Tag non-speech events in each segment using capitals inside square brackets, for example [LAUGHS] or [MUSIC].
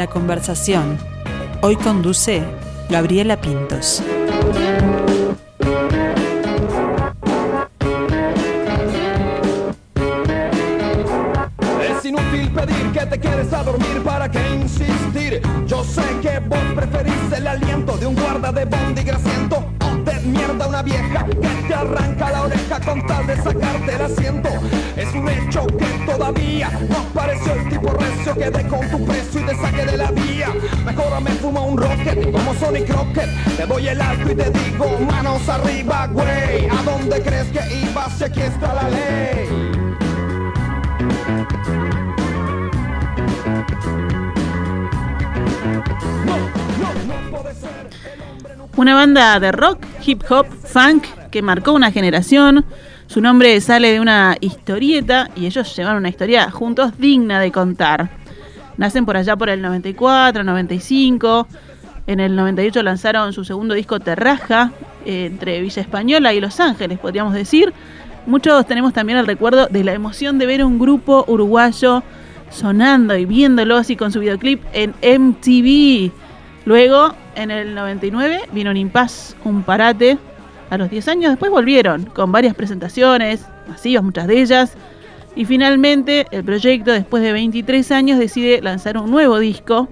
La conversación. Hoy conduce Gabriela Pintos. Es inútil pedir que te quieres a dormir para qué insistir. Yo sé que vos preferís el aliento de un guarda de bondi grasiento mierda una vieja que te arranca la oreja con tal de sacarte el asiento. Es un hecho que todavía no apareció el tipo recio que dé con tu precio y te saque de la vía. Mejor me fumo un rocket como Sonic Rocket. Te doy el alto y te digo manos arriba, güey. ¿A dónde crees que ibas si aquí está la ley? Una banda de rock, hip hop, funk que marcó una generación. Su nombre sale de una historieta y ellos llevan una historia juntos digna de contar. Nacen por allá por el 94, 95. En el 98 lanzaron su segundo disco Terraja, eh, entre Villa Española y Los Ángeles, podríamos decir. Muchos tenemos también el recuerdo de la emoción de ver un grupo uruguayo sonando y viéndolo así con su videoclip en MTV. Luego, en el 99, vino un impas, un parate. A los 10 años después volvieron con varias presentaciones, masivas muchas de ellas. Y finalmente el proyecto, después de 23 años, decide lanzar un nuevo disco.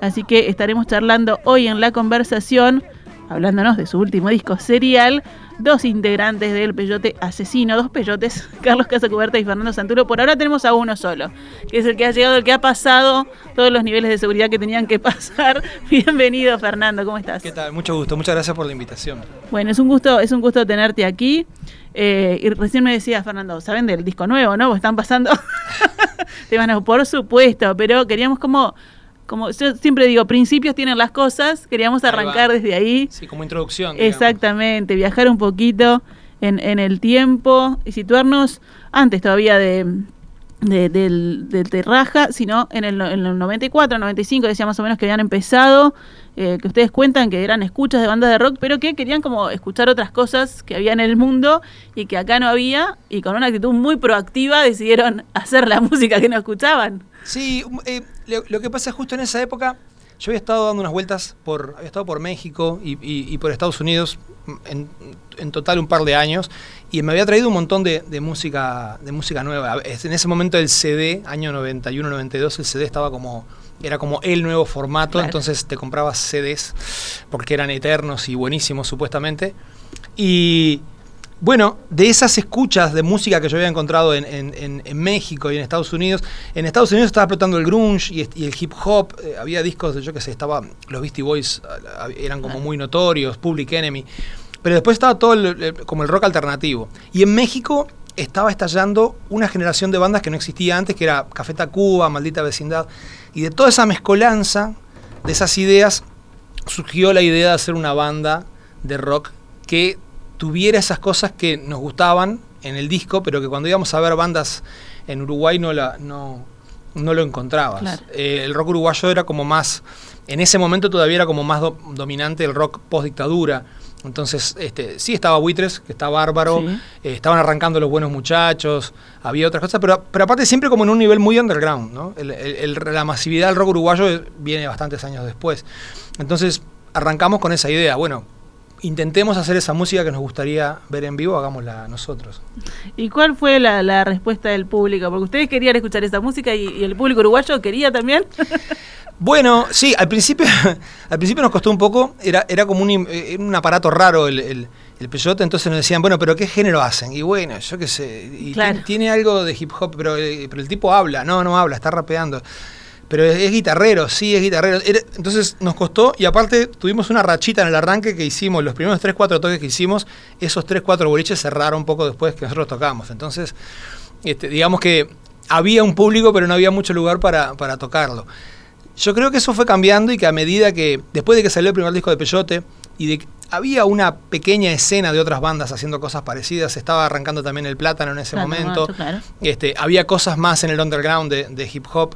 Así que estaremos charlando hoy en la conversación, hablándonos de su último disco serial, dos integrantes del Peyote Asesino, dos peyotes, [LAUGHS] Carlos Casacuberta y Fernando Santuro. Por ahora tenemos a uno solo, que es el que ha llegado, el que ha pasado todos los niveles de seguridad que tenían que [LAUGHS] pasar. Bienvenido, Fernando, ¿cómo estás? ¿Qué tal? Mucho gusto, muchas gracias por la invitación. Bueno, es un gusto, es un gusto tenerte aquí. Eh, y recién me decía Fernando, ¿saben del disco nuevo, no? Están pasando [LAUGHS] temas por supuesto, pero queríamos como como yo siempre digo, principios tienen las cosas, queríamos arrancar desde ahí. Sí, como introducción. Exactamente, viajar un poquito en, en, el tiempo y situarnos antes todavía de, del, del, Terraja, sino en el, en el 94, 95, decía más o menos que habían empezado, eh, que ustedes cuentan que eran escuchas de bandas de rock, pero que querían como escuchar otras cosas que había en el mundo y que acá no había, y con una actitud muy proactiva decidieron [LAUGHS] hacer la música que no escuchaban. Sí, eh, lo, que pasa justo en esa época, yo había estado dando unas vueltas por, había estado por México y, por Estados Unidos en, total un par de años y me había traído un montón de, música, de música nueva. En ese momento el CD, año 91, 92, el CD estaba como era como el nuevo formato, entonces te comprabas CDs porque eran eternos y buenísimos supuestamente. Y bueno, de esas escuchas de música que yo había encontrado en, México y en Estados Unidos, en Estados Unidos estaba explotando el grunge y, el hip hop, eh, había discos de yo que sé, estaba, los Beastie Boys eran como muy notorios, Public Enemy, pero después estaba todo como el rock alternativo. Y en México estaba estallando una generación de bandas que no existía antes, que era Café Tacuba, Maldita Vecindad, y de toda esa mezcolanza de esas ideas surgió la idea de hacer una banda de rock que tuviera esas cosas que nos gustaban en el disco, pero que cuando íbamos a ver bandas en Uruguay no, la, no, no lo encontrabas. Eh, el rock uruguayo era como más, en ese momento todavía era como más dominante el rock post dictadura. Entonces, este, sí estaba Buitres, que está bárbaro, eh, estaban arrancando los buenos muchachos, había otras cosas, pero, pero aparte siempre como en un nivel muy underground, ¿no? la masividad del rock uruguayo viene bastantes años después. Entonces, arrancamos con esa idea, bueno, intentemos hacer esa música que nos gustaría ver en vivo, hagámosla nosotros. ¿Y cuál fue la, respuesta del público? Porque ustedes querían escuchar esa música y, el público uruguayo quería también. [LAUGHS] bueno, sí, al principio, [LAUGHS] al principio nos costó un poco, era, era como un, eh, un aparato raro el, el, peyote, entonces nos decían, bueno, pero ¿qué género hacen? Y bueno, yo qué sé, y tiene algo de hip hop, pero, eh, pero el tipo habla, no, no habla, está rapeando. Pero es, guitarrero, sí, es guitarrero. entonces nos costó y aparte tuvimos una rachita en el arranque que hicimos, los primeros 3, 4 toques que hicimos, esos 3, 4 boliches cerraron un poco después que nosotros tocamos. Entonces, este, digamos que había un público, pero no había mucho lugar para, tocarlo. Yo creo que eso fue cambiando y que a medida que, después de que salió el primer disco de Peyote y de había una pequeña escena de otras bandas haciendo cosas parecidas, estaba arrancando también el plátano en ese momento, este, había cosas más en el underground de hip hop.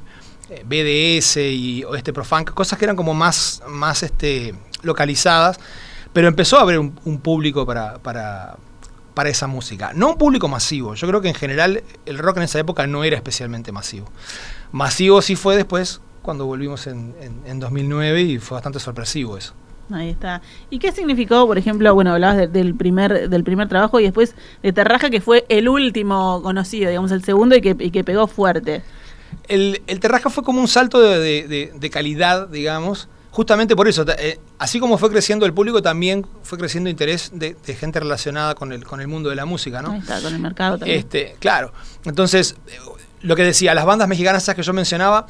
BDS y este Profunk, cosas que eran como más, más este, localizadas, pero empezó a haber un, público para, para, para, esa música. No un público masivo, yo creo que en general el rock en esa época no era especialmente masivo. Masivo sí fue después cuando volvimos en, en- en 2009 y fue bastante sorpresivo eso. Ahí está. ¿Y qué significó, por ejemplo, bueno, hablabas de- del primer del primer trabajo y después de Terraja, que fue el último conocido, digamos, el segundo y que, y que pegó fuerte? El, el Terraja fue como un salto de, de- de- de calidad, digamos, justamente por eso. eh, así como fue creciendo el público, también fue creciendo interés de, gente relacionada con el, con el mundo de la música, ¿no? Ahí está, con el mercado también. Este, claro. Entonces, eh, lo que decía, las bandas mexicanas esas que yo mencionaba,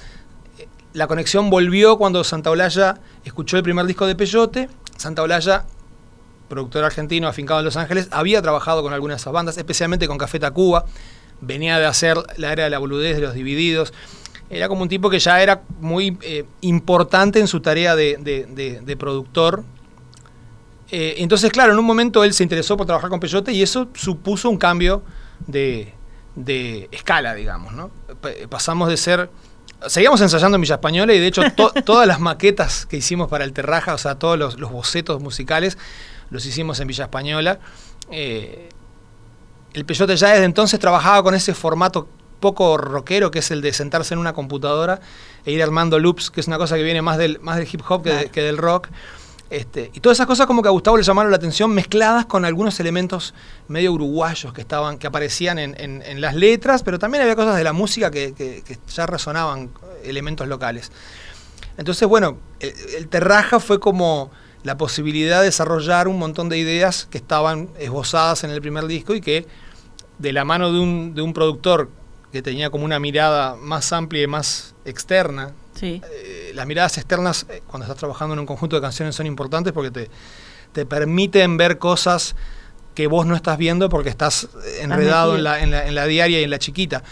eh, la conexión volvió cuando Santa Olalla escuchó el primer disco de Peyote. Santa Olalla, productor argentino afincado en Los Ángeles, había trabajado con algunas de esas bandas, especialmente con Café Tacuba. Venía de hacer la era de la boludez de los divididos. Era como un tipo que ya era muy eh, importante en su tarea de, de- de- de productor. Eh, entonces, claro, en un momento él se interesó por trabajar con Peyote y eso supuso un cambio de, escala, digamos, ¿no? Pa- Pasamos de ser... Seguíamos ensayando en Villa Española y de hecho to- [LAUGHS] todas las maquetas que hicimos para el Terraja, o sea, todos los, los bocetos musicales, los hicimos en Villa Española. Eh, el Peyote ya desde entonces trabajaba con ese formato poco rockero, que es el de sentarse en una computadora e ir armando loops, que es una cosa que viene más del, más del hip hop que, de- Claro. que del rock. Este, y todas esas cosas como que a Gustavo le llamaron la atención, mezcladas con algunos elementos medio uruguayos que estaban, que aparecían en, en- en las letras, pero también había cosas de la música que, que- que ya resonaban, elementos locales. Entonces, bueno, el, el Terraja fue como la posibilidad de desarrollar un montón de ideas que estaban esbozadas en el primer disco y que de la mano de un, de un productor que tenía como una mirada más amplia y más externa. Sí. Eh, las miradas externas eh, cuando estás trabajando en un conjunto de canciones son importantes porque te, te permiten ver cosas que vos no estás viendo porque estás eh, enredado en metido. la, en, la, en la diaria y en la chiquita.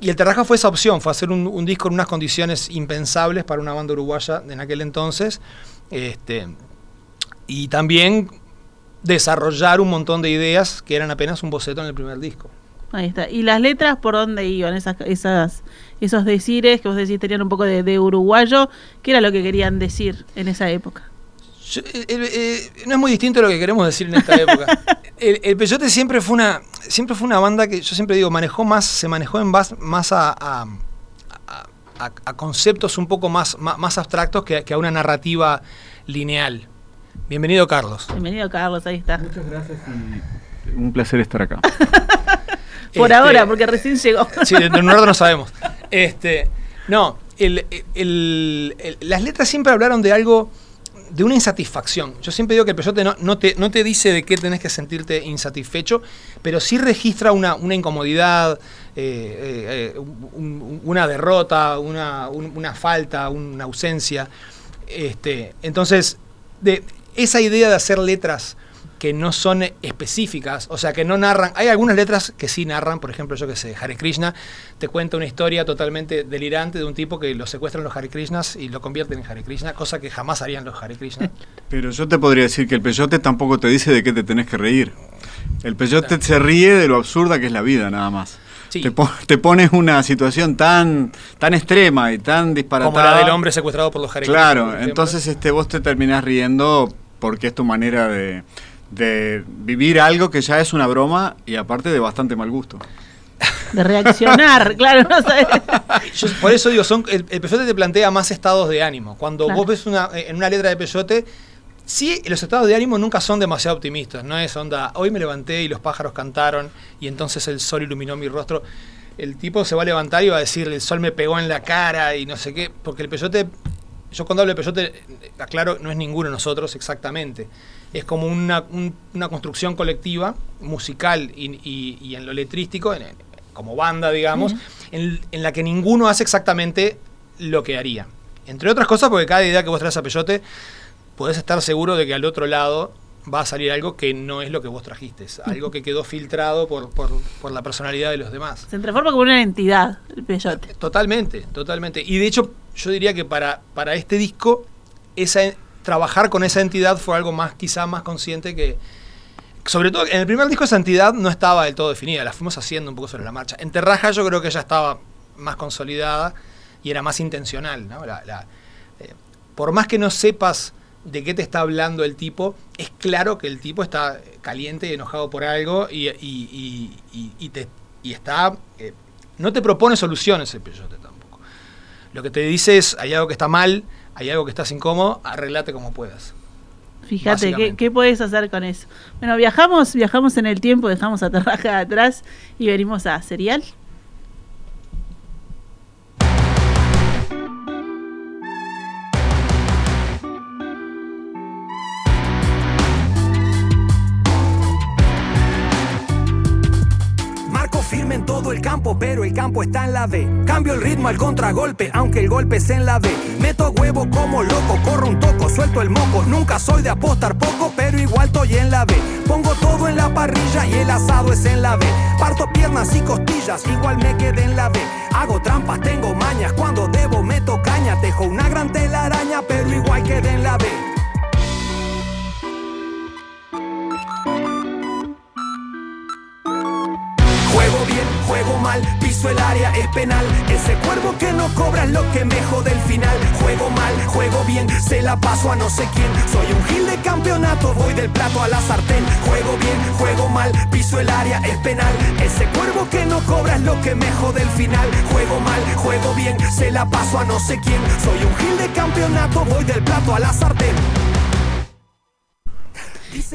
Y el Terraja fue esa opción, fue hacer un, un disco en unas condiciones impensables para una banda uruguaya en aquel entonces. Este, y también desarrollar un montón de ideas que eran apenas un boceto en el primer disco. Ahí está. ¿Y las letras por dónde iban? Esas, esas, esos decires que vos decís tenían un poco de, de uruguayo. ¿Qué era lo que querían decir en esa época? Yo- eh, eh, eh, no es muy distinto a lo que queremos decir en esta [LAUGHS] época. El, el Peyote siempre fue una siempre fue una banda que yo siempre digo manejó más se manejó en base más a, a- a- a- a conceptos un poco más, más, más abstractos que a una narrativa lineal. Bienvenido Carlos. Bienvenido, Carlos, ahí está. Muchas gracias y [LAUGHS] un placer estar acá. [LAUGHS] Por Este, ahora, porque recién llegó. [LAUGHS] Sí, de, Leonardo no sabemos. Este, no, el- el- el- las letras siempre hablaron de algo, de una insatisfacción. Yo siempre digo que el peyote no, no te, no te dice de qué tenés que sentirte insatisfecho, pero sí registra una, una incomodidad, eh, eh, un- una derrota, una, un- una falta, una ausencia. Este, entonces, de esa idea de hacer letras que no son específicas, o sea, que no narran. Hay algunas letras que sí narran, por ejemplo, yo que sé, Hare Krishna te cuenta una historia totalmente delirante de un tipo que lo secuestran los Hare Krishnas y lo convierten en Hare Krishna, cosa que jamás harían los Hare Krishna. [LAUGHS] Pero yo te podría decir que el peyote tampoco te dice de qué te tenés que reír. El peyote se ríe de lo absurda que es la vida, nada más. Sí. Te, po- te pones una situación tan, tan extrema y tan disparatada. Como la del hombre secuestrado por los Hare Krishna. Claro, entonces este, vos te terminás riendo porque es tu manera de, de vivir algo que ya es una broma y aparte de bastante mal gusto. De reaccionar, [LAUGHS] claro, no sabes. Yo por eso digo, son, el, el peyote te plantea más estados de ánimo. Cuando Claro. vos ves una, eh, en una letra de peyote, sí, los estados de ánimo nunca son demasiado optimistas. No es onda, hoy me levanté y los pájaros cantaron y entonces el sol iluminó mi rostro. El tipo se va a levantar y va a decir, el sol me pegó en la cara y no sé qué. Porque el peyote, yo cuando hablo de peyote, aclaro, no es ninguno de nosotros exactamente. Es como una, un- una construcción colectiva, musical y, y- y en lo letrístico, en- en- como banda, digamos, en, en la que ninguno hace exactamente lo que haría. Entre otras cosas, porque cada idea que vos traes a Peyote, podés estar seguro de que al otro lado va a salir algo que no es lo que vos trajiste, es algo que quedó filtrado por, por, por la personalidad de los demás. Se transforma como una entidad, el peyote. Totalmente, totalmente. Y de hecho, yo diría que para, para este disco, esa, trabajar con esa entidad fue algo más, quizá más consciente que. Sobre todo, en el primer disco esa entidad no estaba del todo definida, la fuimos haciendo un poco sobre la marcha. En Terraja yo creo que ya estaba más consolidada y era más intencional. ¿no? La- eh, por más que no sepas de qué te está hablando el tipo, es claro que el tipo está caliente y enojado por algo y, y- y- y- te, está... eh, no te propone soluciones el peyote. Lo que te dice es, hay algo que está mal, hay algo que estás incómodo, arreglate como puedas. Fíjate, ¿qué. ¿qué puedes hacer con eso? Bueno, viajamos, viajamos en el tiempo, dejamos a Terraja atrás y venimos a Serial. En todo el campo, pero el campo está en la B. Cambio el ritmo al contragolpe, aunque el golpe es en la B. Meto huevo como loco, corro un toco, suelto el moco. Nunca soy de apostar poco, pero igual estoy en la B. Pongo todo en la parrilla y el asado es en la B. Parto piernas y costillas, igual me quedé en la B. Hago trampas, tengo mañas, cuando debo meto caña. Tejo una gran telaraña, pero igual quedé en la B. el área, es penal. Ese cuervo que no cobra es lo que me jode el final. Juego mal, juego bien, se la paso a no sé quién. Soy un gil de campeonato, voy del plato a la sartén. Juego bien, juego mal, piso el área, es penal. Ese cuervo que no cobra es lo que me jode el final. Juego mal, juego bien, se la paso a no sé quién. Soy un gil de campeonato, voy del plato a la sartén.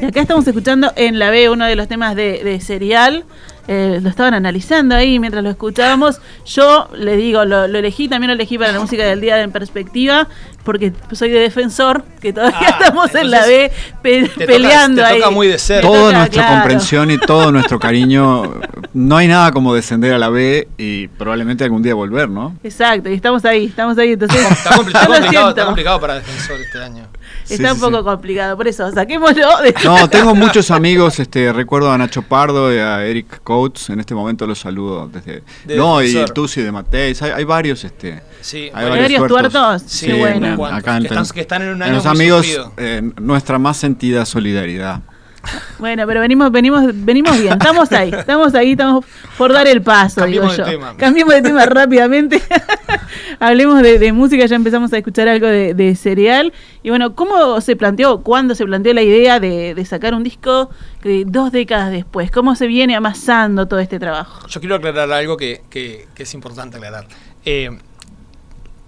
Y acá estamos escuchando en la B uno de los temas de Serial. Eh, lo estaban analizando ahí mientras lo escuchábamos. Yo le digo, lo, lo elegí, también lo elegí para la música del día en perspectiva, porque soy de defensor, que todavía Ah, estamos en la B pe- te toca- peleando te ahí. toca muy de cerca. Me Toda toca, nuestra claro. comprensión y todo [LAUGHS] nuestro cariño. No hay nada como descender a la B y probablemente algún día volver, ¿no? Exacto, y estamos ahí, estamos ahí. Entonces, Está, [LAUGHS] complicado, está complicado para defensor este año. Está Sí, un sí, poco sí. complicado, por eso, saquémoslo [LAUGHS] de No, tengo muchos amigos, este, recuerdo a Nacho Pardo y a Eric Coates, en este momento los saludo desde... De no, y el Tusi de Mateis, hay, hay varios, este... Sí, hay varios tuertos. Sí, bueno. acá en- que, están, que están en un en año los muy amigos, eh, nuestra más sentida solidaridad. Bueno, pero venimos, venimos, venimos bien, estamos ahí, estamos ahí, estamos por dar el paso, Cambiemos digo de yo. tema. Cambiemos de tema rápidamente. [LAUGHS] Hablemos de, de música, ya empezamos a escuchar algo de, de cereal. Y bueno, ¿cómo se planteó, cuándo se planteó la idea de, de sacar un disco que dos décadas después? ¿Cómo se viene amasando todo este trabajo? Yo quiero aclarar algo que, que- que es importante aclarar. Eh,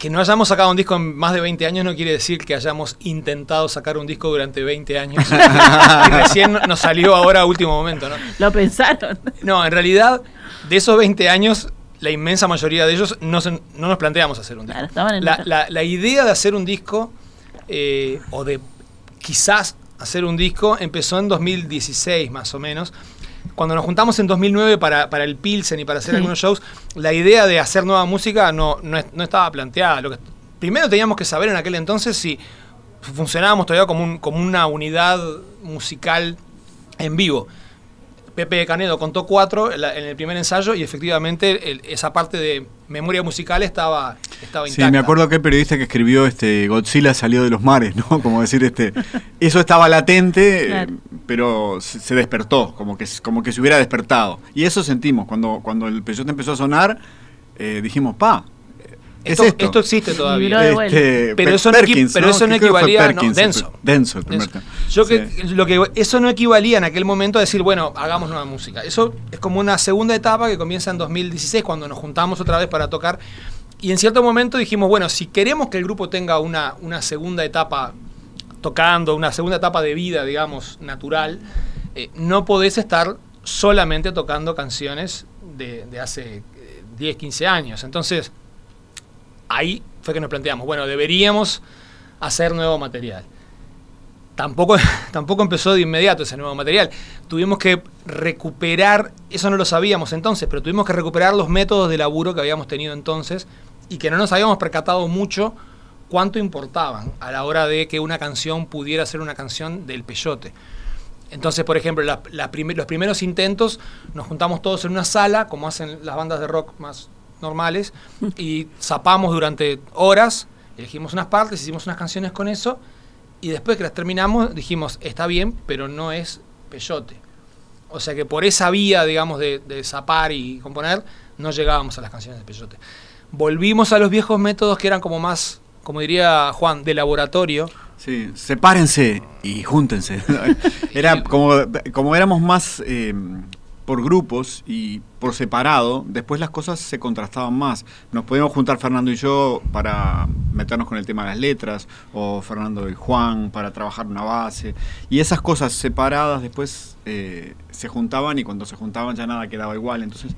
que no hayamos sacado un disco en más de 20 años no quiere decir que hayamos intentado sacar un disco durante 20 años. [LAUGHS] y recién nos salió ahora a último momento, ¿no? ¿Lo pensaron? No, en realidad, de esos 20 años, la inmensa mayoría de ellos no, se- no nos planteamos hacer un disco. Claro, estaban en la, la- la idea de hacer un disco, eh, o de quizás hacer un disco, empezó en 2016 más o menos. Cuando nos juntamos en 2009 para, para el Pilsen y para hacer Sí. algunos shows, la idea de hacer nueva música no, no, no estaba planteada. Lo que, primero teníamos que saber en aquel entonces si funcionábamos todavía como, un- como una unidad musical en vivo. Pepe Canedo contó cuatro en, el primer ensayo y efectivamente el- esa parte de memoria musical estaba, estaba Sí, me acuerdo aquel periodista que escribió este Godzilla salió de los mares, ¿no? [LAUGHS] Como decir, este eso estaba latente, eh, Claro. pero se, despertó, como que, como que se hubiera despertado. Y eso sentimos, cuando, cuando el peyote empezó a sonar, eh, dijimos, pa, ¿qué esto, es esto? esto existe todavía. Este, Pero Pe- eso no pero eso equivalía- no, Perkins, Denso. El primer que, lo que eso no equivalía en aquel momento a decir, bueno, hagamos nueva música. Eso es como una segunda etapa que comienza en 2016 cuando nos juntamos otra vez para tocar y en cierto momento dijimos, bueno, si queremos que el grupo tenga una, una segunda etapa tocando, una segunda etapa de vida, digamos, natural, eh, no podés estar solamente tocando canciones de, de hace eh, 10, 15 años. Entonces, ahí fue que nos planteamos, bueno, deberíamos hacer nuevo material. Tampoco, [LAUGHS] tampoco empezó de inmediato ese nuevo material. Tuvimos que recuperar, eso no lo sabíamos entonces, pero tuvimos que recuperar los métodos de laburo que habíamos tenido entonces y que no nos habíamos percatado mucho cuánto importaban a la hora de que una canción pudiera ser una canción del peyote. Entonces, por ejemplo, los primeros intentos nos juntamos todos en una sala, como hacen las bandas de rock más normales, y zapamos durante horas, elegimos unas partes, hicimos unas canciones con eso, y después que las terminamos dijimos, está bien, pero no es peyote. O sea que por esa vía, digamos, de, de zapar y componer, no llegábamos a las canciones de peyote. Volvimos a los viejos métodos que eran como más, como diría Juan, de laboratorio. Sí, sepárense y júntense. [LAUGHS] Era como, como éramos más eh, por grupos y por separado, después las cosas se contrastaban más. Nos podíamos juntar Fernando y yo para meternos con el tema de las letras, o Fernando y Juan para trabajar una base. Y esas cosas separadas después eh, se juntaban y cuando se juntaban ya nada quedaba igual. Entonces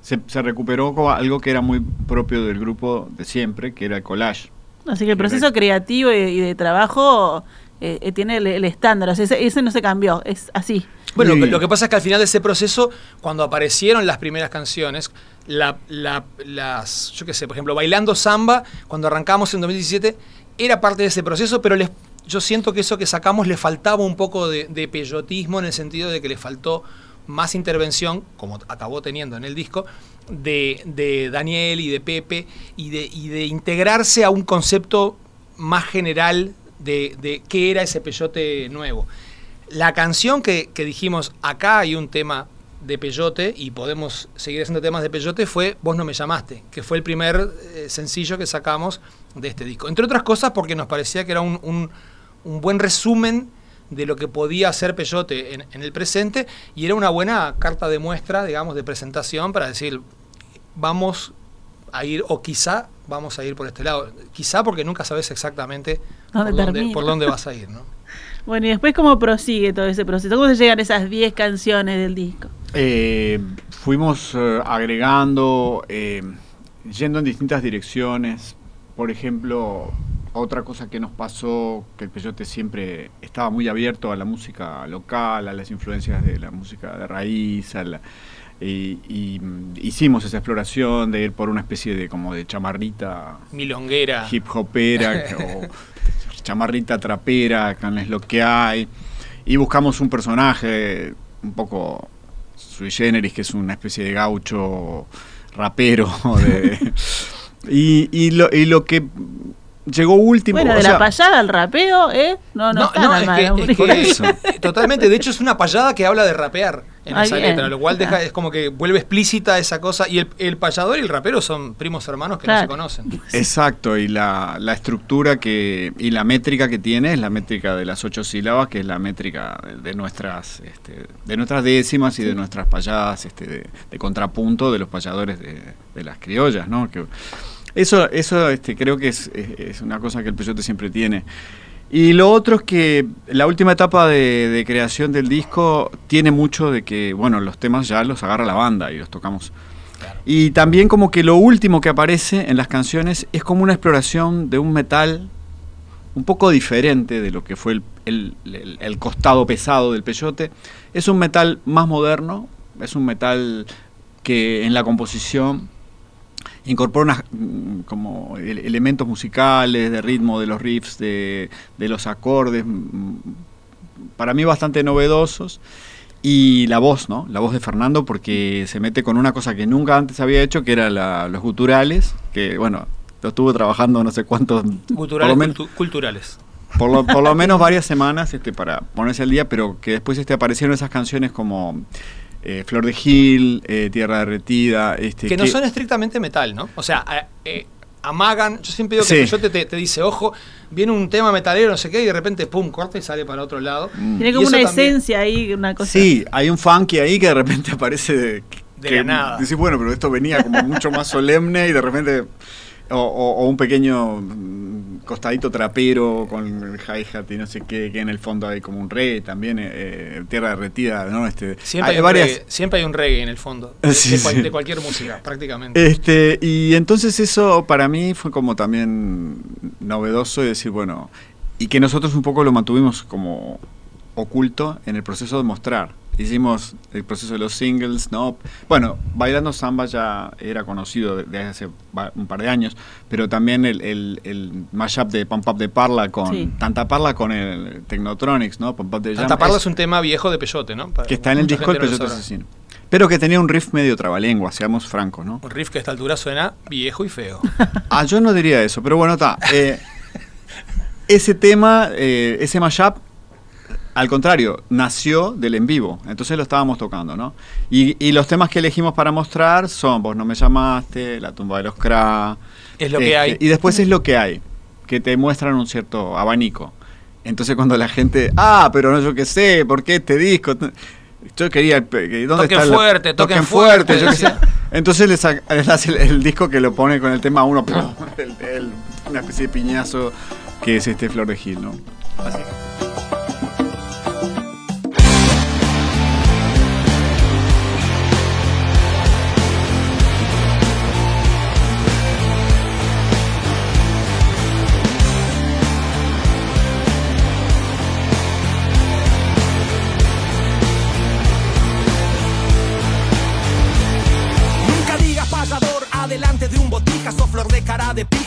se, se recuperó algo que era muy propio del grupo de siempre, que era el collage. Así que el proceso creativo y, de trabajo eh, eh, tiene el, el estándar, o sea, ese, ese no se cambió, es así. Bueno, lo, que, lo que pasa es que al final de ese proceso, cuando aparecieron las primeras canciones, la- la- las, yo qué sé, por ejemplo, Bailando Samba, cuando arrancamos en 2017, era parte de ese proceso, pero les- yo siento que eso que sacamos le faltaba un poco de, de peyotismo en el sentido de que le faltó más intervención, como acabó teniendo en el disco, de, de Daniel y de Pepe, y de, y de integrarse a un concepto más general de, de qué era ese peyote nuevo. La canción que, que dijimos, acá hay un tema de peyote y podemos seguir haciendo temas de peyote, fue Vos no me llamaste, que fue el primer eh, sencillo que sacamos de este disco. Entre otras cosas porque nos parecía que era un, un- un buen resumen de lo que podía hacer peyote en, en el presente y era una buena carta de muestra, digamos, de presentación para decir, vamos a ir, o quizá vamos a ir por este lado. Quizá porque nunca sabes exactamente ¿Dónde por, dónde, por dónde vas a ir, ¿no? Bueno, y después, ¿cómo prosigue todo ese proceso? ¿Cómo se llegan esas 10 canciones del disco? Eh, fuimos eh, agregando, eh, yendo en distintas direcciones. Por ejemplo, otra cosa que nos pasó, que el Peyote siempre estaba muy abierto a la música local, a las influencias de la música de raíz, a la- y, y, mm, hicimos esa exploración de ir por una especie de como de chamarrita Milonguera. hip hopera [LAUGHS] o chamarrita trapera, que es lo que hay. Y buscamos un personaje un poco sui generis, que es una especie de gaucho rapero. [LAUGHS] de- y, y lo, y lo que llegó último. Bueno, o de sea, la payada al rapeo, ¿eh? No, no, está nada es mal, que- hombre. es que- Por [LAUGHS] eso. totalmente. De hecho, es una payada que habla de rapear en Ah, esa bien. letra, lo cual deja, Ah. es como que vuelve explícita esa cosa. Y el, el payador y el rapero son primos hermanos que no se conocen. [LAUGHS] Exacto, y la, la estructura que y la métrica que tiene es la métrica de las ocho sílabas, que es la métrica de, de nuestras este, de nuestras décimas y de nuestras payadas este, de, de contrapunto de los payadores de, de las criollas, ¿no? Que eso eso este, creo que es, es- es una cosa que el peyote siempre tiene. Y lo otro es que la última etapa de, de creación del disco tiene mucho de que, bueno, los temas ya los agarra la banda y los tocamos. Y también como que lo último que aparece en las canciones es como una exploración de un metal un poco diferente de lo que fue el, el- el- el costado pesado del peyote. Es un metal más moderno, es un metal que en la composición incorpora unas, mm, como ele- elementos musicales, de ritmo, de los riffs, de, de los acordes, mm, para mí bastante novedosos. Y la voz, ¿no? La voz de Fernando, porque se mete con una cosa que nunca antes había hecho, que era la- los guturales, que bueno, lo estuvo trabajando no sé cuántos, Culturales, por cultu- culturales. por lo, por lo [LAUGHS] menos varias semanas este, para ponerse al día, pero que después este, aparecieron esas canciones como eh, Flor de Gil, eh, Tierra Derretida, este, Que no son estrictamente metal, ¿no? O sea, a- eh, amagan. Yo siempre digo que Sí. el peyote te, te dice, ojo, viene un tema metalero, no sé qué, y de repente, pum, corta y sale para otro lado. Mm. Tiene como una también- esencia ahí, una cosa. Sí, hay un funky ahí que de repente [LAUGHS] aparece de, De que la nada. Decís, bueno, pero esto venía como mucho más solemne y de repente. O, o- o un pequeño mm, costadito trapero con el hi-hat y no sé qué, que en el fondo hay como un reggae también, eh, eh, tierra derretida, ¿no? Este, Siempre hay, un reggae, siempre hay un reggae en el fondo. [LAUGHS] De, Sí, de sí. de cualquier música, prácticamente. Este, y entonces eso para mí fue como también novedoso y decir, bueno, y que nosotros un poco lo mantuvimos como oculto en el proceso de mostrar. Hicimos el proceso de los singles, ¿no? Bueno, Bailando Samba ya era conocido desde hace un par de años, pero también el, el, el mashup de Pump Up de Parla con Sí. Tanta Parla con el Technotronics, ¿no? Pump Up de Jam. Tanta Parla Es- es un tema viejo de peyote, ¿no? Para- que está en el disco El no Peyote sabrá. Asesino. Pero que tenía un riff medio trabalengua, seamos francos, ¿no? Un riff que a esta altura suena viejo y feo. [LAUGHS] Ah, yo no diría eso, pero bueno, está. Eh, ese tema, eh, ese mashup, al contrario, nació del en vivo. Entonces lo estábamos tocando, ¿no? Y, y los temas que elegimos para mostrar son Vos no me llamaste, La tumba de los Kra. Es lo que este, hay. Y después es lo que hay, que te muestran un cierto abanico. Entonces cuando la gente, ah, pero no yo qué sé, ¿por qué este disco? Yo quería, ¿dónde Toquen está la- fuerte, toquen fuerte. fuerte, yo. Entonces le, saca- le hace el, el disco que lo pone con el tema uno. [LAUGHS] El- el- una especie de piñazo que es este Flor de Gil, ¿no? Nunca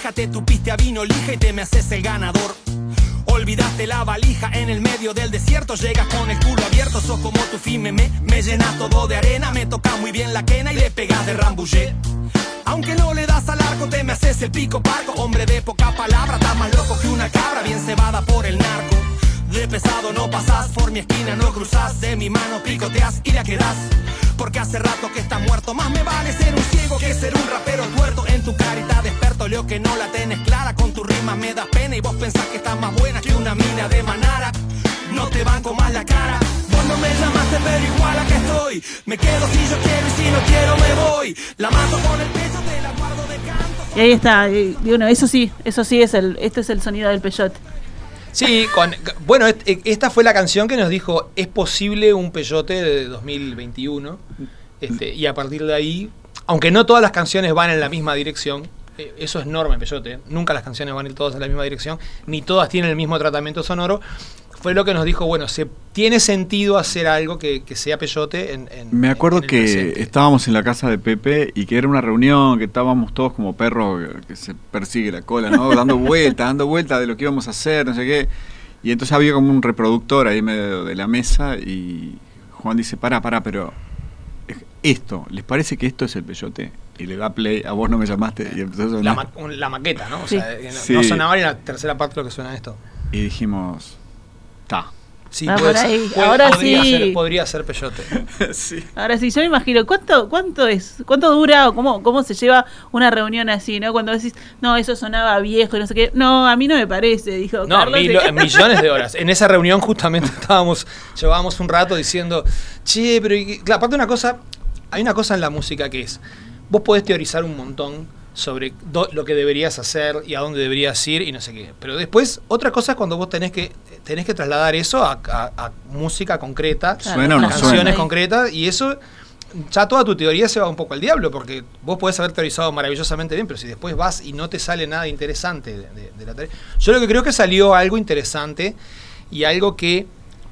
cara de pija, te tupiste a vino lija y te me haces el ganador. Olvidaste la valija en el medio del desierto, llegas con el culo abierto, sos como tu fin, me, me, llenas todo de arena, me toca muy bien la quena y le pegas de rambullé. Aunque no le das al arco, te me haces el pico parco, hombre de poca palabra, estás más loco que una cabra, bien cebada por el narco. De pesado no pasás, por mi esquina no cruzás, de mi mano picoteas y la quedás. Porque hace rato que estás muerto, más me vale ser un ciego que ser un rapero tuerto. En tu carita desperto, leo que no la tenés clara, con tu rima me da pena y vos pensás que estás más buena que una mina de manara. No te banco más la cara, vos no me llamaste pero igual acá estoy. Me quedo si yo quiero y si no quiero me voy. La mato con el peso, te la guardo de canto. Y ahí está, y, bueno, eso sí, eso sí es el, este es el sonido del peyote. Sí, con, bueno, est- esta fue la canción que nos dijo, es posible un peyote de 2021. Este, y a partir de ahí, aunque no todas las canciones van en la misma dirección, eso es norma en peyote, nunca las canciones van a ir todas en la misma dirección, ni todas tienen el mismo tratamiento sonoro, fue lo que nos dijo, bueno, se tiene sentido hacer algo que, que sea peyote en, en- Me acuerdo en que presente. estábamos en la casa de Pepe y que era una reunión, que estábamos todos como perros que- se persigue la cola, ¿no? Dando vueltas, dando vueltas de lo que íbamos a hacer, no sé qué. Y entonces había como un reproductor ahí en medio de la mesa y Juan dice, para, para, pero eh, esto, ¿les parece que esto es el peyote? Y le da play, a vos no me llamaste y empezó a sonar. la, ma- un- la maqueta, ¿no? O Sí. sea, eh, no, Sí. no sonaba ni la tercera parte de lo que suena esto. Y dijimos, ta. Sí, puede ser- puede- Ahora podría sí. Ser, podría ser peyote. [LAUGHS] sí. Ahora sí, yo me imagino, ¿cuánto, cuánto es? ¿Cuánto dura o cómo, cómo se lleva una reunión así, no? Cuando decís, no, eso sonaba viejo y no sé qué. No, a mí no me parece, dijo No, Carlos. mil- millones de horas. En esa reunión justamente [LAUGHS] estábamos, llevábamos un rato diciendo, che, pero y- claro, aparte una cosa, hay una cosa en la música que es, vos podés teorizar un montón sobre do- lo que deberías hacer y a dónde deberías ir y no sé qué. Pero después, otra cosa es cuando vos tenés que, tenés que trasladar eso a, a- a música concreta, Claro, ¿Suena o no las canciones suena? concretas, y eso ya toda tu teoría se va un poco al diablo, porque vos podés haber teorizado maravillosamente bien, pero si después vas y no te sale nada interesante de, de- de la teoría. Yo lo que creo que salió algo interesante y algo que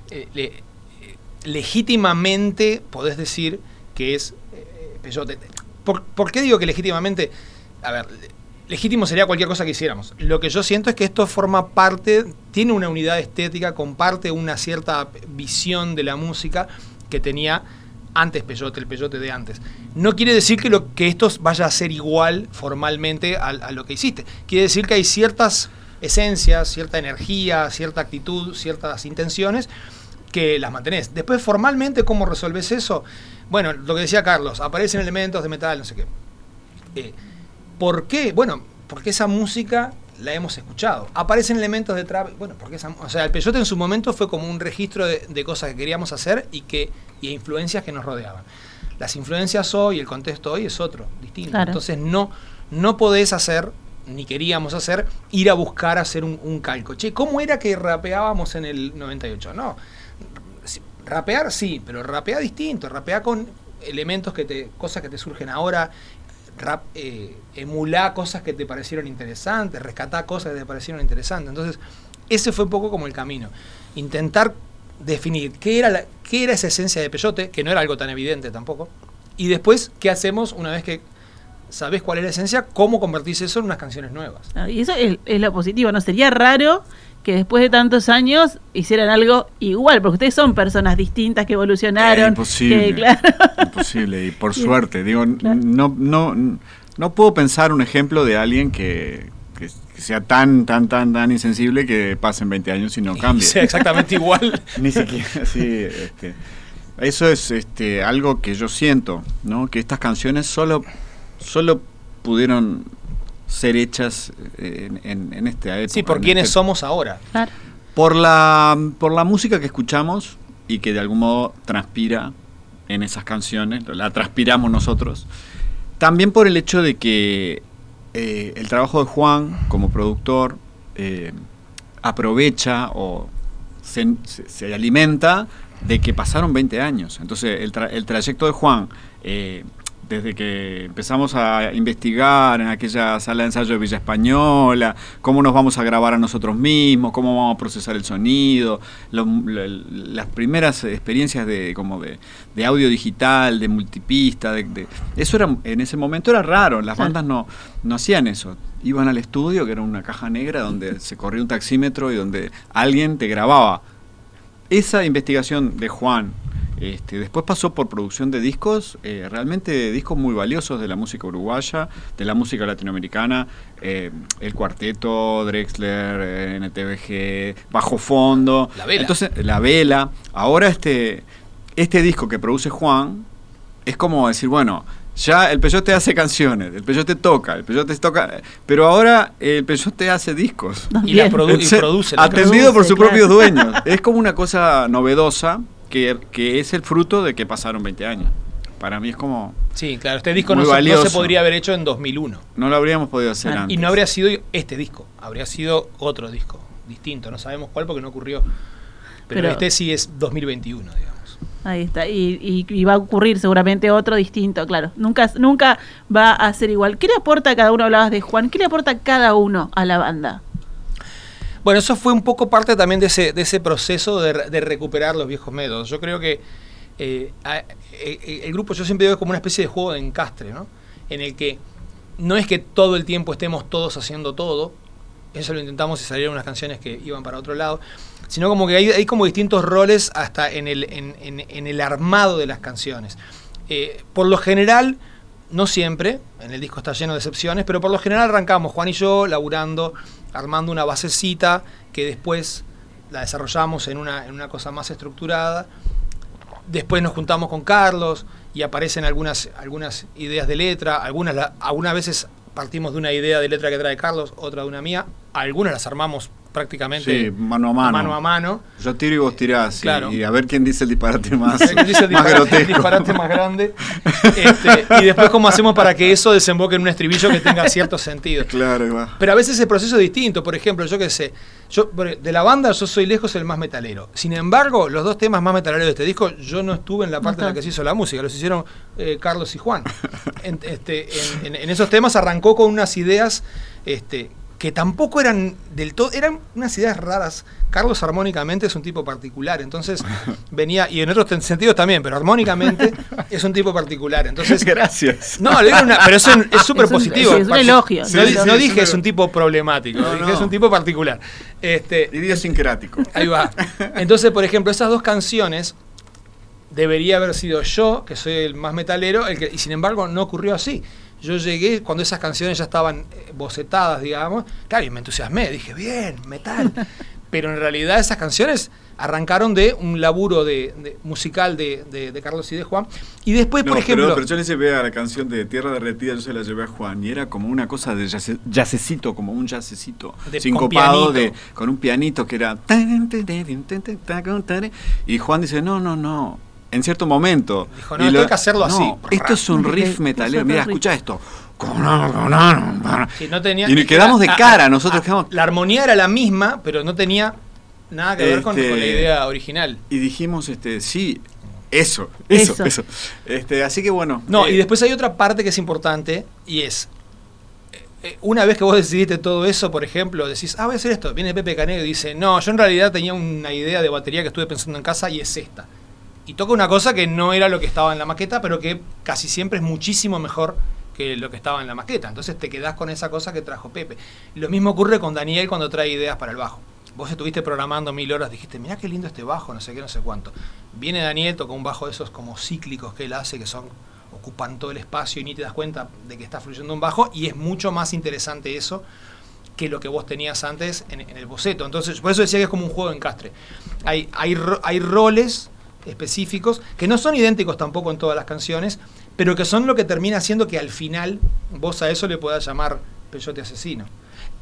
eh, le- eh, legítimamente podés decir que es eh, peyote. ¿Por, qué digo que legítimamente? A ver, legítimo sería cualquier cosa que hiciéramos. Lo que yo siento es que esto forma parte, tiene una unidad estética, comparte una cierta visión de la música que tenía antes Peyote, el Peyote de antes. No quiere decir que, lo, que esto vaya a ser igual formalmente a, a lo que hiciste. Quiere decir que hay ciertas esencias, cierta energía, cierta actitud, ciertas intenciones que las mantenés. Después, formalmente, ¿cómo resolves eso? Bueno, lo que decía Carlos, aparecen elementos de metal, no sé qué. Eh, ¿Por qué? Bueno, porque esa música la hemos escuchado. Aparecen elementos de trap, bueno, porque esa, o sea, el peyote en su momento fue como un registro de, de cosas que queríamos hacer y que y influencias que nos rodeaban. Las influencias hoy, el contexto hoy es otro, distinto. Claro. Entonces no no podés hacer ni queríamos hacer ir a buscar hacer un, un calco. Che, ¿cómo era que rapeábamos en el 98? No. Rapear sí, pero rapea distinto, rapea con elementos que te cosas que te surgen ahora, rap, eh, emulá cosas que te parecieron interesantes, rescatá cosas que te parecieron interesantes. Entonces, ese fue un poco como el camino. Intentar definir qué era, la, qué era esa esencia de Peyote, que no era algo tan evidente tampoco, y después qué hacemos una vez que sabes cuál es la esencia, cómo convertís eso en unas canciones nuevas. Ah, Y eso es, es lo positivo, ¿no? Sería raro que después de tantos años hicieran algo igual, porque ustedes son personas distintas que evolucionaron. Eh, imposible. que, claro. Imposible, y por [LAUGHS] suerte, digo, Claro. no, no, no puedo pensar un ejemplo de alguien que, que- que sea tan, tan, tan, tan insensible que pasen 20 años y no cambie. sea exactamente [LAUGHS] igual. Ni siquiera, sí, este, eso es este, algo que yo siento, ¿no? Que estas canciones solo, solo pudieron ser hechas en, en, en esta época. Sí, por en quienes este- somos ahora. Claro. por la, por la música que escuchamos y que de algún modo transpira en esas canciones, la transpiramos nosotros. También por el hecho de que eh, el trabajo de Juan como productor eh, aprovecha o se, se- se alimenta de que pasaron 20 años. Entonces el, tra- el trayecto de Juan, eh, desde que empezamos a investigar en aquella sala de ensayo de Villa Española, cómo nos vamos a grabar a nosotros mismos, cómo vamos a procesar el sonido, lo- lo- las primeras experiencias de como de, de audio digital, de multipista, de, de- eso era en ese momento era raro, las bandas no, no hacían eso. Iban al estudio, que era una caja negra donde se corría un taxímetro y donde alguien te grababa. Esa investigación de Juan, este, después pasó por producción de discos, eh, realmente discos muy valiosos de la música uruguaya, de la música latinoamericana, eh, el cuarteto, Drexler, eh, NTVG, Bajo Fondo. La Vela. Entonces, La Vela. Ahora este, este disco que produce Juan es como decir, bueno, ya el Peyote hace canciones, el Peyote toca, el Peyote toca, pero ahora el Peyote hace discos. Y la y produce. la atendido por sus claro. propios dueños. Es como una cosa novedosa que, que es el fruto de que pasaron 20 años. Para mí es como, Sí, claro, este disco no se, no se valioso. podría haber hecho en 2001. no lo habríamos podido hacer Ah, antes. Y no habría sido este disco, habría sido otro disco, distinto. No sabemos cuál porque no ocurrió. Pero, Pero- este sí es 2021, digamos. Ahí está. Y, y- y va a ocurrir seguramente otro distinto, claro. Nunca, nunca va a ser igual. ¿Qué le aporta a cada uno? Hablabas de Juan. ¿Qué le aporta cada uno a la banda? Bueno, eso fue un poco parte también de ese, de ese proceso de, de recuperar los viejos métodos. Yo creo que eh, a- eh, el grupo, yo siempre es como una especie de juego de encastre, ¿no? En el que no es que todo el tiempo estemos todos haciendo todo, eso lo intentamos y salieron unas canciones que iban para otro lado, sino como que hay, como distintos roles hasta en el, armado de las canciones. Eh, por lo general, no siempre, en el disco está lleno de excepciones, pero por lo general arrancamos Juan y yo laburando, armando una basecita que después la desarrollamos en una, en una cosa más estructurada. Después nos juntamos con Carlos y aparecen algunas, algunas ideas de letra, algunas, algunas veces partimos de una idea de letra que trae Carlos, otra de una mía, algunas las armamos prácticamente Sí, mano a mano. mano a mano. Yo tiro y vos tirás. y- Claro. Y, a ver quién dice el disparate [LAUGHS] más, El el más disparate, [LAUGHS] el grotesco. disparate más grande. Este, y después cómo hacemos para que eso desemboque en un estribillo que tenga cierto sentido. Claro, va. Pero a veces el proceso es distinto. Por ejemplo, yo qué sé, yo de la banda yo soy lejos el más metalero. Sin embargo, los dos temas más metaleros de este disco, yo no estuve en la parte en la que se hizo la música, los hicieron eh, Carlos y Juan. En, este, en, en- en esos temas arrancó con unas ideas este, que tampoco eran del todo, eran unas ideas raras. Carlos armónicamente es un tipo particular, entonces [LAUGHS] venía, y en otros sentidos también, pero armónicamente [LAUGHS] es un tipo particular. Entonces, Gracias. no, digo una- pero eso es súper Es positivo. es un [LAUGHS] elogio, No, Sí, no dije es un tipo problemático, No, dije es un tipo particular. Este, Idiosincrático. ahí va. Entonces, por ejemplo, esas dos canciones debería haber sido yo, que soy el más metalero, el que, y sin embargo no ocurrió así. Yo llegué cuando esas canciones ya estaban eh, bocetadas, digamos, claro, y me entusiasmé, dije, bien, metal. [LAUGHS] Pero en realidad esas canciones arrancaron de un laburo de, de- musical de, de- de Carlos y de Juan. Y después, No, por ejemplo... pero, pero yo le llevé a la canción de Tierra Derretida, yo se la llevé a Juan y era como una cosa de yace- yacecito, como un yacecito De- sincopado con de, con un pianito que era y Juan dice no no no en cierto momento Dijo, no, Y esto hay que hacerlo no, así. esto es un riff metalero mira escucha esto Sí, no tenía, y nos quedamos de cara nosotros quedamos La armonía era la misma, pero no tenía nada que ver con, Este- con la idea original. y dijimos este sí eso eso Eso. eso, Este, así que bueno No, eh, y después hay otra parte que es importante y es. eh, eh, Una vez que vos decidiste todo eso, por ejemplo, decís, ah, voy a hacer esto. Viene Pepe Canego y dice, no, yo en realidad tenía una idea de batería que estuve pensando en casa y es esta. Y toca una cosa que no era lo que estaba en la maqueta, pero que casi siempre es muchísimo mejor que lo que estaba en la maqueta. Entonces te quedás con esa cosa que trajo Pepe. Lo mismo ocurre con Daniel cuando trae ideas para el bajo. Vos estuviste programando mil horas, dijiste, mirá qué lindo este bajo, no sé qué, no sé cuánto. Viene Daniel, toca un bajo de esos como cíclicos que él hace, que son ocupan todo el espacio y ni te das cuenta de que está fluyendo un bajo, y es mucho más interesante eso que lo que vos tenías antes en, el boceto. Entonces, por eso decía que es como un juego de encastre. Hay, hay, hay roles específicos que no son idénticos tampoco en todas las canciones, pero que son lo que termina haciendo que al final vos a eso le puedas llamar peyote asesino.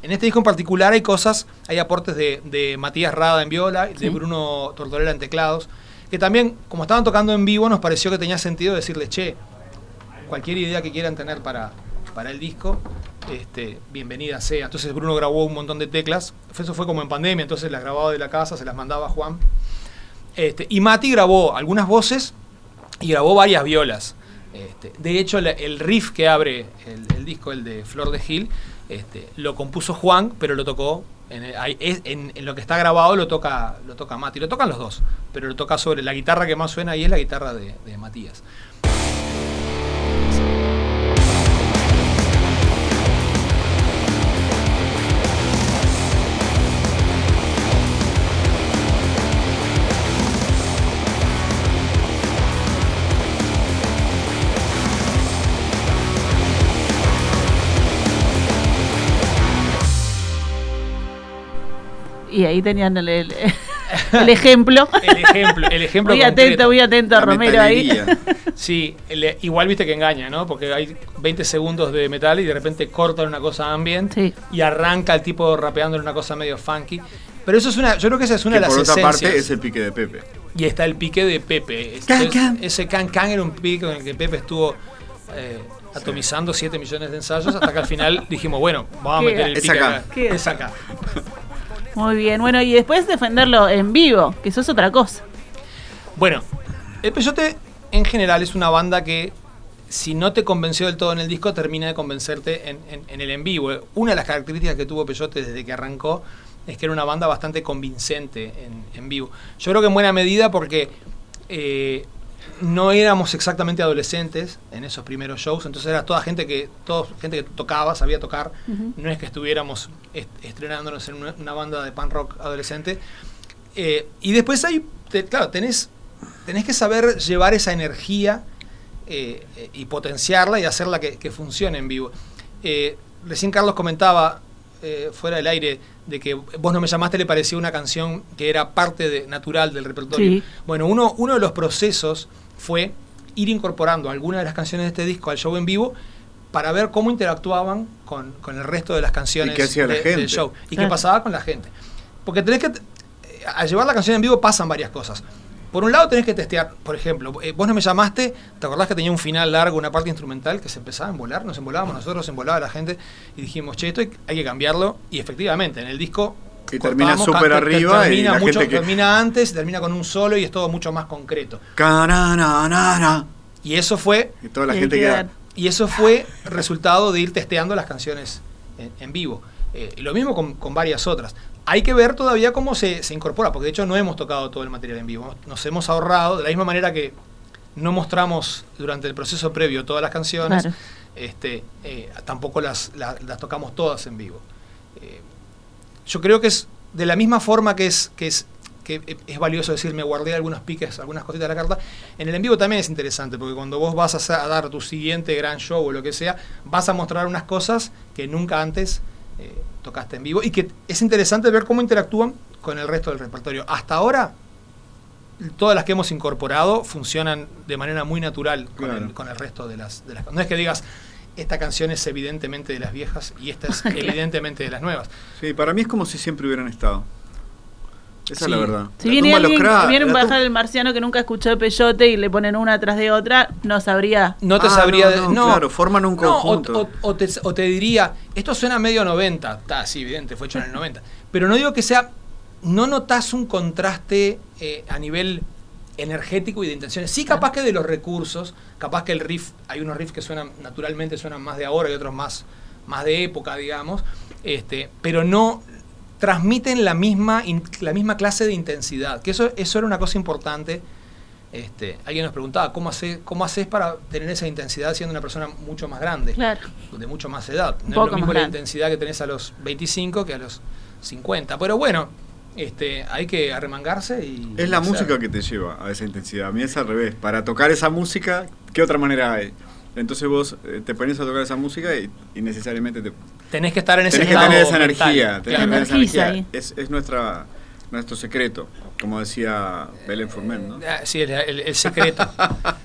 En este disco en particular hay cosas, hay aportes de, de Matías Rada en viola, Sí. de Bruno Tortorella en teclados, Que también, como estaban tocando en vivo, nos pareció que tenía sentido decirles, che, cualquier idea que quieran tener para, para el disco, este, bienvenida sea. Entonces Bruno grabó un montón de teclas, eso fue como en pandemia, entonces las grababa de la casa, se las mandaba a Juan. Este, y Mati grabó algunas voces y grabó varias violas. Este, de hecho, el riff que abre el, disco, el de Flor de Gil, este, lo compuso Juan, pero lo tocó. En, lo que está grabado lo toca, lo toca Mati. Lo tocan los dos, pero lo toca sobre la guitarra que más suena ahí es la guitarra de Matías. Y ahí tenían el, el- el ejemplo. [LAUGHS] El ejemplo, el ejemplo muy concreto. atento, muy atento, La Romero ahí. [LAUGHS] Sí, el- igual viste que engaña, ¿no? Porque hay 20 segundos de metal y de repente cortan una cosa ambient Sí. y arranca el tipo rapeando en una cosa medio funky. Pero eso es una, yo creo que esa es una Que de las por otra esencias. parte es el pique de Pepe. Y está el pique de Pepe. Can, Entonces, can. Ese can can era un pique en el que Pepe estuvo eh, atomizando 7 millones de ensayos hasta que al final dijimos, bueno, vamos a meter el Es pique acá. acá. Es acá. Muy bien, bueno, y después defenderlo en vivo, que eso es otra cosa. Bueno, el Peyote en general es una banda que si no te convenció del todo en el disco, termina de convencerte en, en- en el en vivo. Una de las características que tuvo Peyote desde que arrancó es que era una banda bastante convincente en, en vivo. Yo creo que en buena medida porque eh, no éramos exactamente adolescentes en esos primeros shows, entonces era toda gente que, toda gente que tocaba, sabía tocar, no es que estuviéramos est- estrenándonos en una, una banda de punk rock adolescente. Eh, y después te- claro, tenés, tenés que saber llevar esa energía eh, y potenciarla y hacerla que, que funcione en vivo. Eh, recién Carlos comentaba fuera del aire de que vos no me llamaste, le parecía una canción que era parte de- natural del repertorio. Sí. Bueno, uno, uno de los procesos fue ir incorporando algunas de las canciones de este disco al show en vivo para ver cómo interactuaban con, con el resto de las canciones ¿Y qué hacía la gente? del show. Y qué pasaba con la gente. Porque tenés que... eh, Al llevar la canción en vivo pasan varias cosas. Por un lado tenés que testear, por ejemplo, eh, vos no me llamaste, ¿te acordás que tenía un final largo, una parte instrumental que se empezaba a embolar? Nos embolábamos nosotros, se embolaba la gente y dijimos, che, esto hay, hay que cambiarlo. Y efectivamente, en el disco... Y termina súper arriba y termina, la mucho- gente que- termina antes, termina con un solo y es todo mucho más concreto. Cananana. Y eso fue Y toda la Y gente queda. y eso fue resultado de ir testeando las canciones en, en vivo. Eh, lo mismo con, con varias otras. Hay que ver todavía cómo se, se incorpora, porque de hecho no hemos tocado todo el material en vivo. Nos hemos ahorrado, de la misma manera que no mostramos durante el proceso previo todas las canciones, Claro. este, eh, tampoco las, la- las tocamos todas en vivo. Eh, yo creo que es de la misma forma que es, que es que es valioso decir, me guardé algunos piques, algunas cositas de la carta. En el en vivo también es interesante, porque cuando vos vas a, a dar tu siguiente gran show o lo que sea, vas a mostrar unas cosas que nunca antes eh, tocaste en vivo y que es interesante ver cómo interactúan con el resto del repertorio. Hasta ahora, todas las que hemos incorporado funcionan de manera muy natural con, Claro. el, con el resto de las, de las... No es que digas, esta canción es evidentemente de las viejas y esta es [LAUGHS] evidentemente de las nuevas. Sí, para mí es como si siempre hubieran estado. Esa es la verdad. Si La viene alguien, viene bajar el marciano que nunca escuchó Peyote y le ponen una atrás de otra, no sabría. No te Ah, sabría... no, claro, forman un No, o- conjunto. o, o te, o te diría, esto suena medio 90. Está, sí, evidente, fue hecho en el 90. Pero no digo que sea... No notas un contraste eh, a nivel energético y de intenciones. Sí, capaz que de los recursos, capaz que el riff, hay unos riffs que suenan, naturalmente suenan más de ahora y otros más, más de época, digamos, este, pero no transmiten la misma, in- la misma clase de intensidad. Que eso, eso era una cosa importante. Este, alguien nos preguntaba, ¿cómo, hace, ¿cómo haces para tener esa intensidad siendo una persona mucho más grande? Claro. de mucho más edad. Un No poco es lo mismo la intensidad que tenés a los 25 que a los 50. Pero bueno, este, hay que arremangarse y... Es la hacer. música que te lleva a esa intensidad. A mí es al revés. Para tocar esa música, ¿qué otra manera hay? Entonces vos eh, te pones a tocar esa música y, y necesariamente te, Tenés que estar en ese tenés que estado tener esa mental. energía. tenés que Claro. tener esa energía. Es, es nuestra, nuestro secreto, como decía Belén Formen, ¿no? Ah, Sí, el, el- el secreto.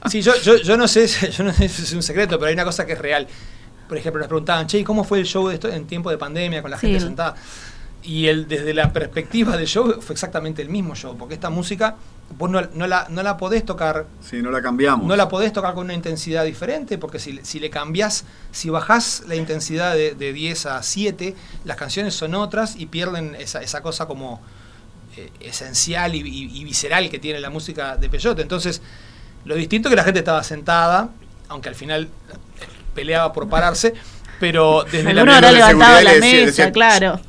Sí, yo, yo, yo no sé, [LAUGHS] yo no sé si es un secreto, pero hay una cosa que es real. Por ejemplo, nos preguntaban, che, ¿y cómo fue el show de esto en tiempo de pandemia con la Sí. gente sentada? Y el, desde la perspectiva del show fue exactamente el mismo show, porque esta música vos no, no la, no la podés tocar Sí, no la cambiamos. no la podés tocar con una intensidad diferente, porque si, si le cambiás, si bajás la intensidad de, de 10 a 7, las canciones son otras y pierden esa, esa cosa como eh, esencial y, y- y visceral que tiene la música de Peyote. Entonces, lo distinto es que la gente estaba sentada, aunque al final eh, peleaba por pararse, pero desde la habrá de levantado seguridad la decía- mesa, decía, claro.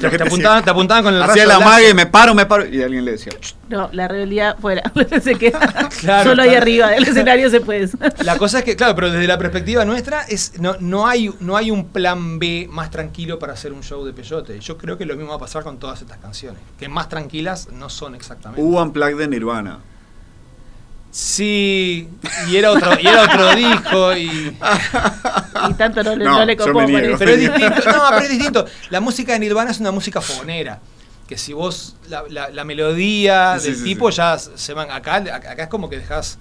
te, te apuntaban, te apuntaban con el Hacía la magia y me paro, me paro. Y alguien le decía, No, la rebeldía fuera. [LAUGHS] se queda Claro, solo ahí claro. arriba del escenario se puede. La cosa es que, claro, pero desde la perspectiva nuestra, es no, no, hay, no hay un plan B más tranquilo para hacer un show de Peyote. Yo creo que lo mismo va a pasar con todas estas canciones, que más tranquilas no son exactamente. hubo Unplugged de Nirvana. Sí, y era otro, y era otro disco, y, Y tanto no, le- No, no le copó eso. pero es distinto. No, pero es distinto. La música de Nirvana es una música fogonera. Que si vos, la, la- la melodía Sí, del sí, tipo sí. ya se van. Acá, acá es como que dejas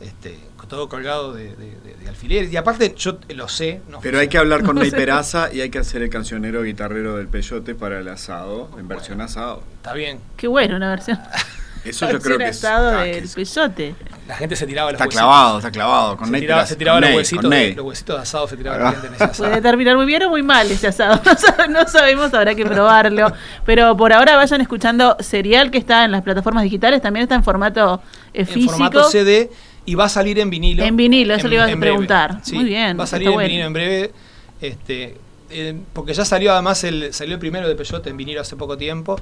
este, todo colgado de, de- de- de alfileres. Y aparte, yo lo sé. No Pero hay que hablar con [LAUGHS] Ney. Peraza y hay que hacer el cancionero guitarrero del Peyote para el asado, en versión asado. Está bien. Qué bueno una versión. [LAUGHS] Eso yo creo que es. asado ah, del. La gente se tiraba los Está huesitos. clavado, está clavado. Con se tiraba, se tiraba con los, huesitos de, los huesitos de asado, se tiraba Ah. la gente en ese asado. Puede terminar muy bien o muy mal ese asado. [LAUGHS] No, sab- no sabemos, habrá que probarlo. Pero por ahora vayan escuchando Serial, que está en las plataformas digitales. También está en formato eh, en físico. formato CD y va a salir en vinilo. En vinilo, eso le iba a preguntar. Sí, Muy bien, Va a salir está en bueno. vinilo en breve. Este, eh, porque ya salió además el, salió el primero de Peyote en vinilo hace poco tiempo.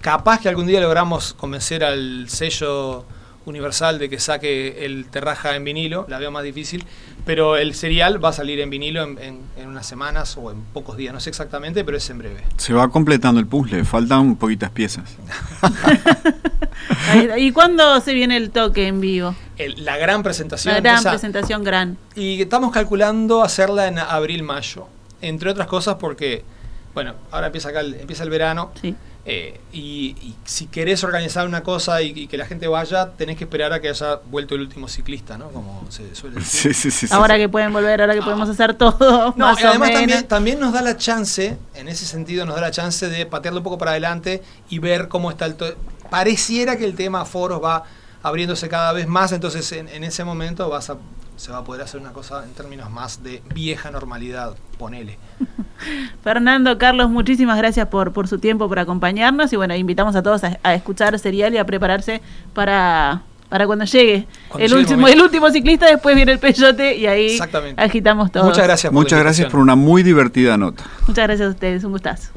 Capaz que algún día logramos convencer al sello universal de que saque el Terraja en vinilo, la veo más difícil, pero el serial va a salir en vinilo en, en- en unas semanas o en pocos días, no sé exactamente, pero es en breve. Se va completando el puzzle, faltan poquitas piezas. [LAUGHS] ¿Y cuándo se viene el toque en vivo? El- la gran presentación. La gran esa- presentación gran. Y estamos calculando hacerla en abril-mayo. Entre otras cosas porque, bueno, ahora empieza acá el, empieza el verano. Sí. Eh, y, y si querés organizar una cosa y, y que la gente vaya, tenés que esperar a que haya vuelto el último ciclista, ¿no? Como se suele decir. Sí, sí, sí. Ahora sí. que pueden volver, ahora que podemos hacer todo. No, más y además o menos. también, también nos da la chance, en ese sentido, nos da la chance de patearlo un poco para adelante y ver cómo está el... to- Pareciera que el tema foros va abriéndose cada vez más, entonces en, en ese momento vas a, se va a poder hacer una cosa en términos más de vieja normalidad, ponele. [LAUGHS] Fernando, Carlos, muchísimas gracias por, por su tiempo, por acompañarnos. Y bueno, invitamos a todos a, a escuchar serial y a prepararse para, para cuando llegue. Cuando el, llegue último, el último ciclista, después viene el peyote y ahí agitamos todo. Muchas gracias por Muchas gracias por una muy divertida nota. Muchas gracias a ustedes, un gustazo.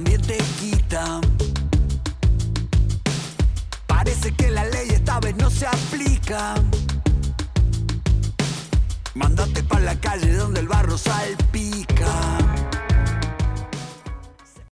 También te quita. Parece que la ley esta vez no se aplica. Mándate pa' la calle donde el barro salpica.